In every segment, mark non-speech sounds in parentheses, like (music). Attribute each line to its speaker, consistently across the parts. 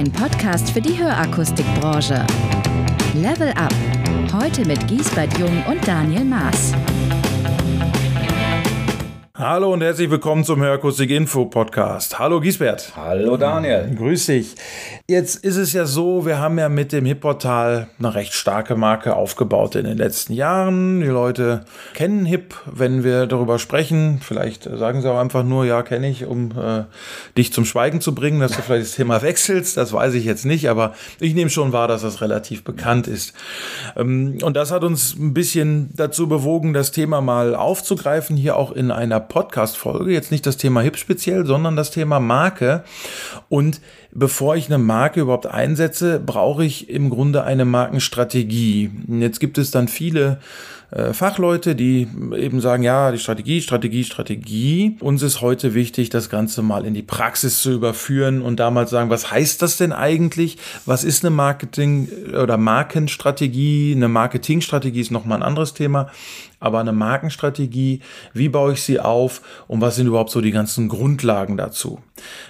Speaker 1: ein Podcast für die Hörakustikbranche. Level Up. Heute mit Giesbert Jung und Daniel Maas.
Speaker 2: Hallo und herzlich willkommen zum Hörakustik Info Podcast. Hallo Giesbert.
Speaker 3: Hallo Daniel.
Speaker 2: Grüß dich. Jetzt ist es ja so, wir haben ja mit dem HIP-Portal eine recht starke Marke aufgebaut in den letzten Jahren. Die Leute kennen HIP, wenn wir darüber sprechen. Vielleicht sagen sie auch einfach nur, ja, kenne ich, um äh, dich zum Schweigen zu bringen, dass du vielleicht das Thema wechselst. Das weiß ich jetzt nicht, aber ich nehme schon wahr, dass das relativ bekannt ist. Ähm, und das hat uns ein bisschen dazu bewogen, das Thema mal aufzugreifen, hier auch in einer Podcast-Folge. Jetzt nicht das Thema Hip speziell, sondern das Thema Marke. Und bevor ich eine Marke überhaupt einsetze, brauche ich im Grunde eine Markenstrategie. Jetzt gibt es dann viele äh, Fachleute, die eben sagen, ja, die Strategie, Strategie, Strategie. Uns ist heute wichtig, das Ganze mal in die Praxis zu überführen und damals sagen, was heißt das denn eigentlich? Was ist eine Marketing- oder Markenstrategie? Eine Marketingstrategie ist nochmal ein anderes Thema aber eine Markenstrategie, wie baue ich sie auf und was sind überhaupt so die ganzen Grundlagen dazu?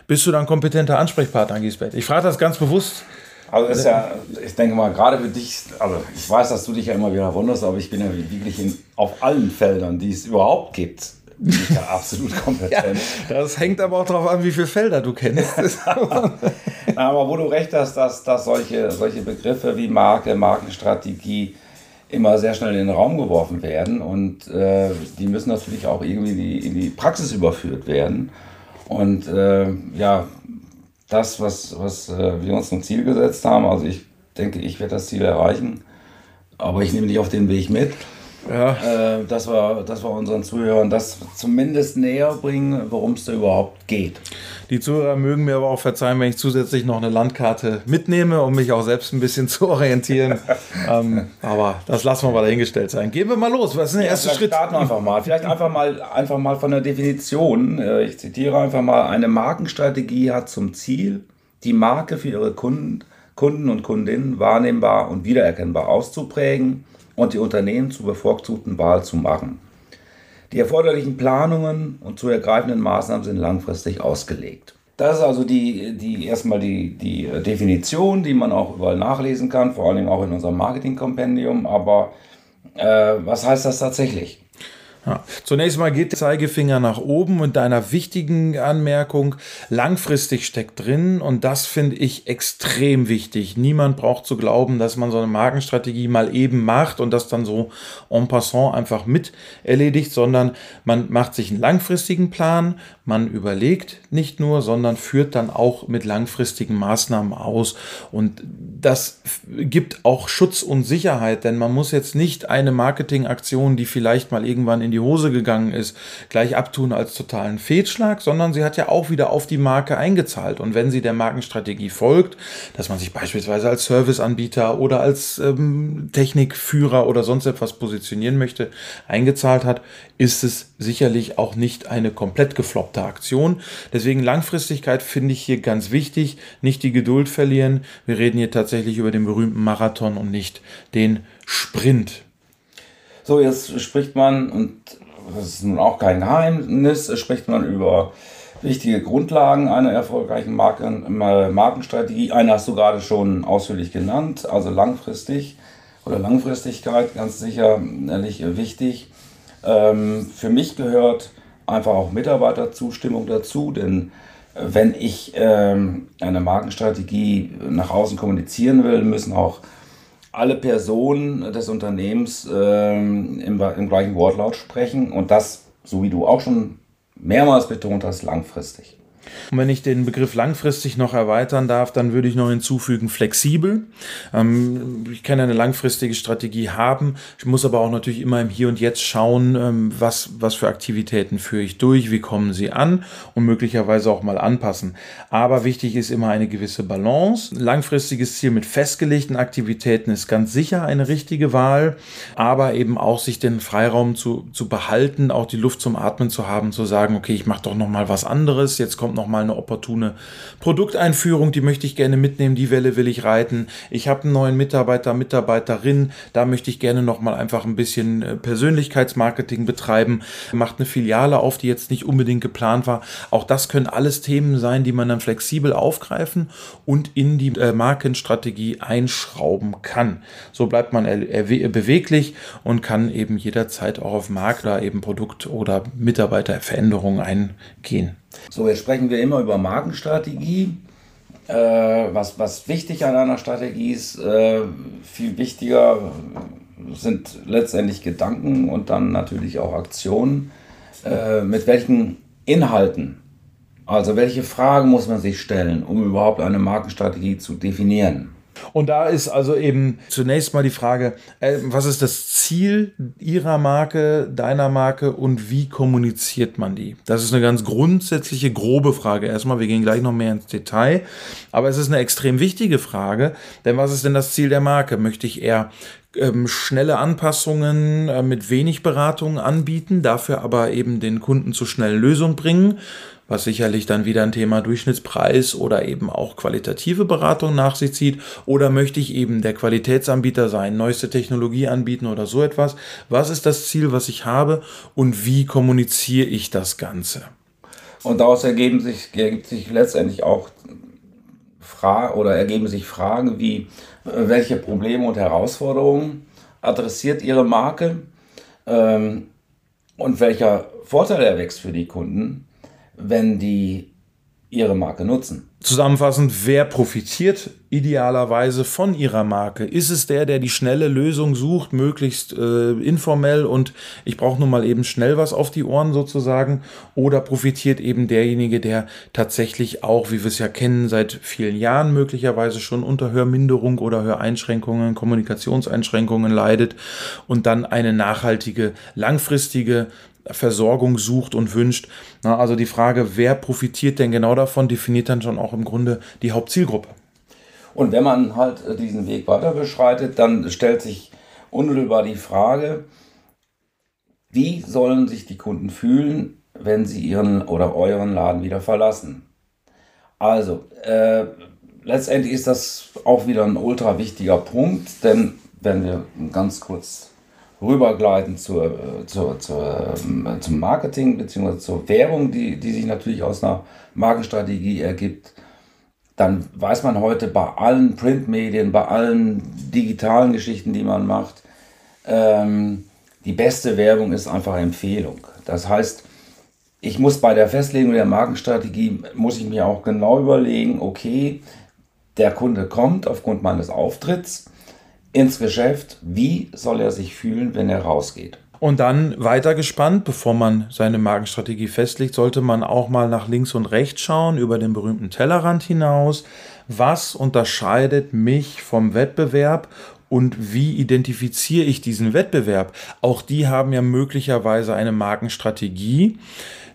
Speaker 2: Bist du dann kompetenter Ansprechpartner, Gisbert? Ich frage das ganz bewusst,
Speaker 3: also ist ja, ich denke mal, gerade für dich, also ich weiß, dass du dich ja immer wieder wunderst, aber ich bin ja wirklich in, auf allen Feldern, die es überhaupt gibt, bin ich ja absolut (laughs) kompetent.
Speaker 2: ja, das hängt aber auch darauf an, wie viele Felder du kennst. (laughs)
Speaker 3: aber wo du recht hast, dass, dass solche, solche Begriffe wie Marke, Markenstrategie immer sehr schnell in den Raum geworfen werden und äh, die müssen natürlich auch irgendwie die, in die Praxis überführt werden. Und äh, ja, das, was, was äh, wir uns zum Ziel gesetzt haben. Also ich denke, ich werde das Ziel erreichen, aber ich nehme dich auf den Weg mit. Ja. Äh, dass, wir, dass wir unseren Zuhörern das zumindest näher bringen, worum es da überhaupt geht.
Speaker 2: Die Zuhörer mögen mir aber auch verzeihen, wenn ich zusätzlich noch eine Landkarte mitnehme, um mich auch selbst ein bisschen (laughs) zu orientieren. ähm, aber das lassen wir mal dahingestellt sein. Gehen wir mal los. Was ist der ja, erste Schritt?
Speaker 3: Starten wir einfach mal. Vielleicht einfach mal, einfach mal von der Definition. Äh, ich zitiere einfach mal: Eine Markenstrategie hat zum Ziel, die Marke für ihre Kunden, Kunden und Kundinnen wahrnehmbar und wiedererkennbar auszuprägen und die Unternehmen zur bevorzugten Wahl zu machen. Die erforderlichen Planungen und zu ergreifenden Maßnahmen sind langfristig ausgelegt. Das ist also die, die erstmal die, die Definition, die man auch überall nachlesen kann, vor allem auch in unserem Marketing-Kompendium. Aber äh, was heißt das tatsächlich?
Speaker 2: Ja. Zunächst mal geht der Zeigefinger nach oben und deiner wichtigen Anmerkung, langfristig steckt drin und das finde ich extrem wichtig. Niemand braucht zu glauben, dass man so eine Markenstrategie mal eben macht und das dann so en passant einfach mit erledigt, sondern man macht sich einen langfristigen Plan, man überlegt nicht nur, sondern führt dann auch mit langfristigen Maßnahmen aus und das gibt auch Schutz und Sicherheit, denn man muss jetzt nicht eine Marketingaktion, die vielleicht mal irgendwann in in die Hose gegangen ist, gleich abtun als totalen Fehlschlag, sondern sie hat ja auch wieder auf die Marke eingezahlt. Und wenn sie der Markenstrategie folgt, dass man sich beispielsweise als Serviceanbieter oder als ähm, Technikführer oder sonst etwas positionieren möchte, eingezahlt hat, ist es sicherlich auch nicht eine komplett gefloppte Aktion. Deswegen Langfristigkeit finde ich hier ganz wichtig, nicht die Geduld verlieren. Wir reden hier tatsächlich über den berühmten Marathon und nicht den Sprint.
Speaker 3: So, jetzt spricht man, und das ist nun auch kein Geheimnis, spricht man über wichtige Grundlagen einer erfolgreichen Marken, Markenstrategie. Eine hast du gerade schon ausführlich genannt, also langfristig oder Langfristigkeit, ganz sicherlich wichtig. Ähm, für mich gehört einfach auch Mitarbeiterzustimmung dazu, denn wenn ich ähm, eine Markenstrategie nach außen kommunizieren will, müssen auch alle Personen des Unternehmens ähm, im, im gleichen Wortlaut sprechen und das, so wie du auch schon mehrmals betont hast, langfristig.
Speaker 2: Und wenn ich den Begriff langfristig noch erweitern darf, dann würde ich noch hinzufügen flexibel. Ähm, ich kann eine langfristige Strategie haben. Ich muss aber auch natürlich immer im Hier und Jetzt schauen, ähm, was, was für Aktivitäten führe ich durch, wie kommen sie an und möglicherweise auch mal anpassen. Aber wichtig ist immer eine gewisse Balance. langfristiges Ziel mit festgelegten Aktivitäten ist ganz sicher eine richtige Wahl, aber eben auch sich den Freiraum zu, zu behalten, auch die Luft zum Atmen zu haben, zu sagen, okay, ich mache doch noch mal was anderes. Jetzt kommt kommt nochmal eine opportune Produkteinführung, die möchte ich gerne mitnehmen, die Welle will ich reiten. Ich habe einen neuen Mitarbeiter, Mitarbeiterin, da möchte ich gerne nochmal einfach ein bisschen äh, Persönlichkeitsmarketing betreiben. Macht eine Filiale auf, die jetzt nicht unbedingt geplant war. Auch das können alles Themen sein, die man dann flexibel aufgreifen und in die äh, Markenstrategie einschrauben kann. So bleibt man beweglich und kann eben jederzeit auch auf Makler eben Produkt- oder Mitarbeiterveränderungen eingehen.
Speaker 3: So, jetzt sprechen wir immer über Markenstrategie. Äh, was, was wichtig an einer Strategie ist, äh, viel wichtiger sind letztendlich Gedanken und dann natürlich auch Aktionen. Äh, mit welchen Inhalten, also welche Fragen muss man sich stellen, um überhaupt eine Markenstrategie zu definieren?
Speaker 2: Und da ist also eben zunächst mal die Frage, äh, was ist das Ziel Ihrer Marke, deiner Marke und wie kommuniziert man die? Das ist eine ganz grundsätzliche, grobe Frage. Erstmal, wir gehen gleich noch mehr ins Detail, aber es ist eine extrem wichtige Frage, denn was ist denn das Ziel der Marke? Möchte ich eher ähm, schnelle Anpassungen äh, mit wenig Beratung anbieten, dafür aber eben den Kunden zu schnellen Lösungen bringen? Was sicherlich dann wieder ein Thema Durchschnittspreis oder eben auch qualitative Beratung nach sich zieht. Oder möchte ich eben der Qualitätsanbieter sein, neueste Technologie anbieten oder so etwas? Was ist das Ziel, was ich habe und wie kommuniziere ich das Ganze?
Speaker 3: Und daraus ergeben sich, ergibt sich letztendlich auch Fra oder ergeben sich Fragen wie, äh, welche Probleme und Herausforderungen adressiert Ihre Marke ähm, und welcher Vorteil erwächst für die Kunden wenn die ihre Marke nutzen.
Speaker 2: Zusammenfassend, wer profitiert idealerweise von ihrer Marke? Ist es der, der die schnelle Lösung sucht, möglichst äh, informell und ich brauche nun mal eben schnell was auf die Ohren sozusagen? Oder profitiert eben derjenige, der tatsächlich auch, wie wir es ja kennen, seit vielen Jahren möglicherweise schon unter Hörminderung oder Höreinschränkungen, Kommunikationseinschränkungen leidet und dann eine nachhaltige, langfristige Versorgung sucht und wünscht. Na, also die Frage, wer profitiert denn genau davon, definiert dann schon auch im Grunde die Hauptzielgruppe.
Speaker 3: Und wenn man halt diesen Weg weiter beschreitet, dann stellt sich unmittelbar die Frage, wie sollen sich die Kunden fühlen, wenn sie ihren oder euren Laden wieder verlassen? Also, äh, letztendlich ist das auch wieder ein ultra wichtiger Punkt, denn wenn wir ganz kurz rübergleiten zur, zur, zur, ähm, zum Marketing bzw. zur Werbung, die, die sich natürlich aus einer Markenstrategie ergibt, dann weiß man heute bei allen Printmedien, bei allen digitalen Geschichten, die man macht, ähm, die beste Werbung ist einfach Empfehlung. Das heißt, ich muss bei der Festlegung der Markenstrategie, muss ich mir auch genau überlegen, okay, der Kunde kommt aufgrund meines Auftritts, ins Geschäft. Wie soll er sich fühlen, wenn er rausgeht?
Speaker 2: Und dann weiter gespannt, bevor man seine Markenstrategie festlegt, sollte man auch mal nach links und rechts schauen, über den berühmten Tellerrand hinaus. Was unterscheidet mich vom Wettbewerb und wie identifiziere ich diesen Wettbewerb? Auch die haben ja möglicherweise eine Markenstrategie.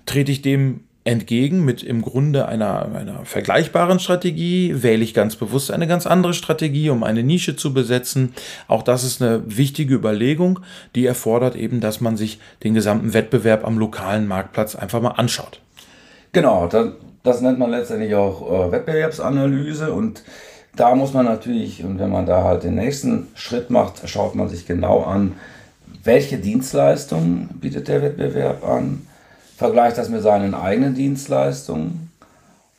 Speaker 2: Trete ich dem entgegen mit im Grunde einer, einer vergleichbaren Strategie, wähle ich ganz bewusst eine ganz andere Strategie, um eine Nische zu besetzen. Auch das ist eine wichtige Überlegung, die erfordert eben, dass man sich den gesamten Wettbewerb am lokalen Marktplatz einfach mal anschaut.
Speaker 3: Genau, das, das nennt man letztendlich auch äh, Wettbewerbsanalyse und da muss man natürlich, und wenn man da halt den nächsten Schritt macht, schaut man sich genau an, welche Dienstleistungen bietet der Wettbewerb an, vergleicht das mit seinen eigenen Dienstleistungen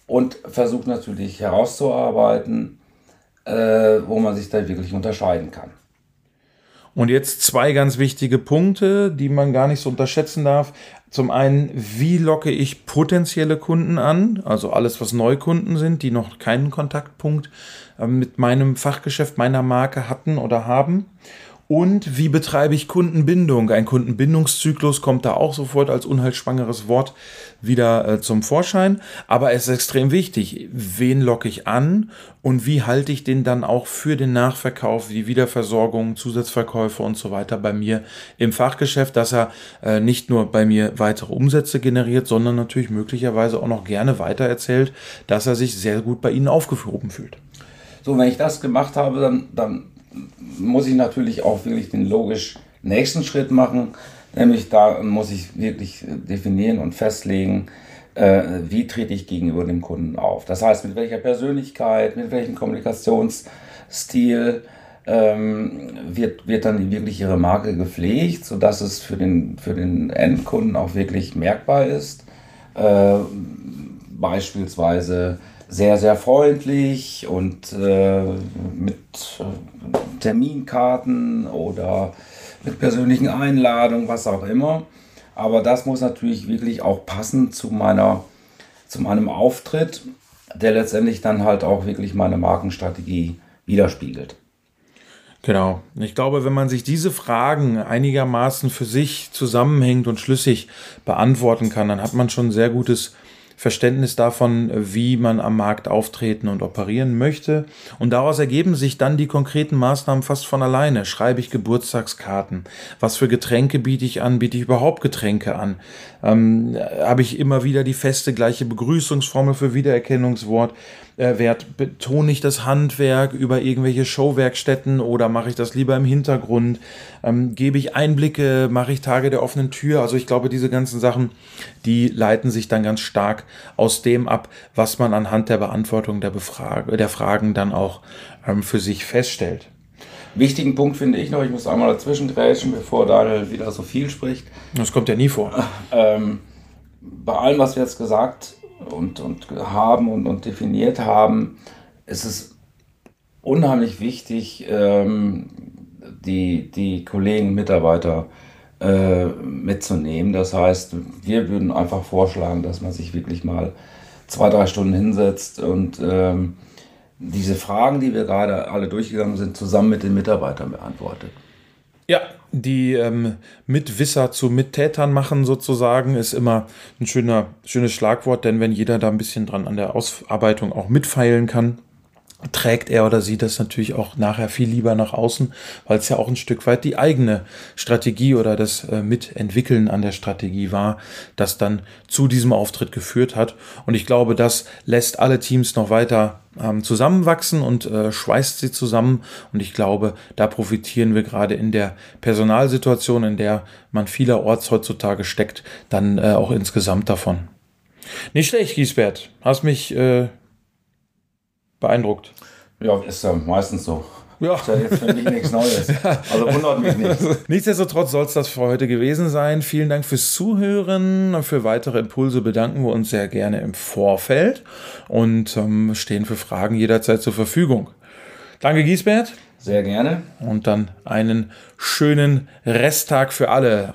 Speaker 3: und versucht natürlich herauszuarbeiten, äh, wo man sich da wirklich unterscheiden kann.
Speaker 2: Und jetzt zwei ganz wichtige Punkte, die man gar nicht so unterschätzen darf. Zum einen, wie locke ich potenzielle Kunden an? Also alles, was Neukunden sind, die noch keinen Kontaktpunkt äh, mit meinem Fachgeschäft, meiner Marke hatten oder haben. Und wie betreibe ich Kundenbindung? Ein Kundenbindungszyklus kommt da auch sofort als unheilschwangeres Wort wieder äh, zum Vorschein. Aber es ist extrem wichtig, wen locke ich an und wie halte ich den dann auch für den Nachverkauf, die Wiederversorgung, Zusatzverkäufe und so weiter bei mir im Fachgeschäft, dass er äh, nicht nur bei mir weitere Umsätze generiert, sondern natürlich möglicherweise auch noch gerne weitererzählt, dass er sich sehr gut bei Ihnen aufgehoben fühlt.
Speaker 3: So, wenn ich das gemacht habe, dann, dann muss ich natürlich auch wirklich den logisch nächsten Schritt machen. Nämlich da muss ich wirklich definieren und festlegen, äh, wie trete ich gegenüber dem Kunden auf. Das heißt, mit welcher Persönlichkeit, mit welchem Kommunikationsstil ähm, wird, wird dann wirklich ihre Marke gepflegt, sodass es für den, für den Endkunden auch wirklich merkbar ist. Äh, beispielsweise sehr, sehr freundlich und äh, mit äh, Terminkarten oder mit persönlichen Einladungen, was auch immer. Aber das muss natürlich wirklich auch passen zu meiner, zu meinem Auftritt, der letztendlich dann halt auch wirklich meine Markenstrategie widerspiegelt.
Speaker 2: Genau. Ich glaube, wenn man sich diese Fragen einigermaßen für sich zusammenhängt und schlüssig beantworten kann, dann hat man schon ein sehr gutes Verständnis davon, wie man am Markt auftreten und operieren möchte. Und daraus ergeben sich dann die konkreten Maßnahmen fast von alleine. Schreibe ich Geburtstagskarten? Was für Getränke biete ich an? Biete ich überhaupt Getränke an? Ähm, Habe ich immer wieder die feste gleiche Begrüßungsformel für Wiedererkennungswort? Äh, Wert? Betone ich das Handwerk über irgendwelche Showwerkstätten oder mache ich das lieber im Hintergrund? Ähm, gebe ich Einblicke? Mache ich Tage der offenen Tür? Also ich glaube, diese ganzen Sachen, die leiten sich dann ganz stark aus dem ab, was man anhand der Beantwortung der, Befrage, der Fragen dann auch ähm, für sich feststellt.
Speaker 3: Wichtigen Punkt finde ich noch, ich muss einmal dazwischen grätschen, bevor Daniel wieder so viel spricht.
Speaker 2: Das kommt ja nie vor.
Speaker 3: Ähm, bei allem, was wir jetzt gesagt und, und haben und, und definiert haben, ist es unheimlich wichtig, ähm, die, die Kollegen, Mitarbeiter äh, mitzunehmen. Das heißt, wir würden einfach vorschlagen, dass man sich wirklich mal zwei, drei Stunden hinsetzt und ähm, diese Fragen, die wir gerade alle durchgegangen sind, zusammen mit den Mitarbeitern beantwortet.
Speaker 2: Ja, die ähm, Mitwisser zu Mittätern machen sozusagen, ist immer ein schöner, schönes Schlagwort, denn wenn jeder da ein bisschen dran an der Ausarbeitung auch mitfeilen kann, trägt er oder sie das natürlich auch nachher viel lieber nach außen, weil es ja auch ein Stück weit die eigene Strategie oder das äh, Mitentwickeln an der Strategie war, das dann zu diesem Auftritt geführt hat. Und ich glaube, das lässt alle Teams noch weiter ähm, zusammenwachsen und äh, schweißt sie zusammen. Und ich glaube, da profitieren wir gerade in der Personalsituation, in der man vielerorts heutzutage steckt, dann äh, auch insgesamt davon. Nicht schlecht, Giesbert. Hast mich äh, beeindruckt.
Speaker 3: Ja, ist ja meistens so. Ja. Ist ja jetzt für mich nichts Neues. Also wundert mich nicht. (laughs)
Speaker 2: Nichtsdestotrotz soll es das für heute gewesen sein. Vielen Dank fürs Zuhören. Für weitere Impulse bedanken wir uns sehr gerne im Vorfeld und ähm, stehen für Fragen jederzeit zur Verfügung. Danke, Giesbert.
Speaker 3: Sehr gerne.
Speaker 2: Und dann einen schönen Resttag für alle.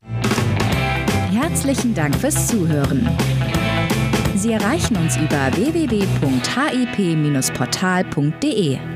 Speaker 1: Herzlichen Dank fürs Zuhören. Sie erreichen uns über www.hip-portal.de.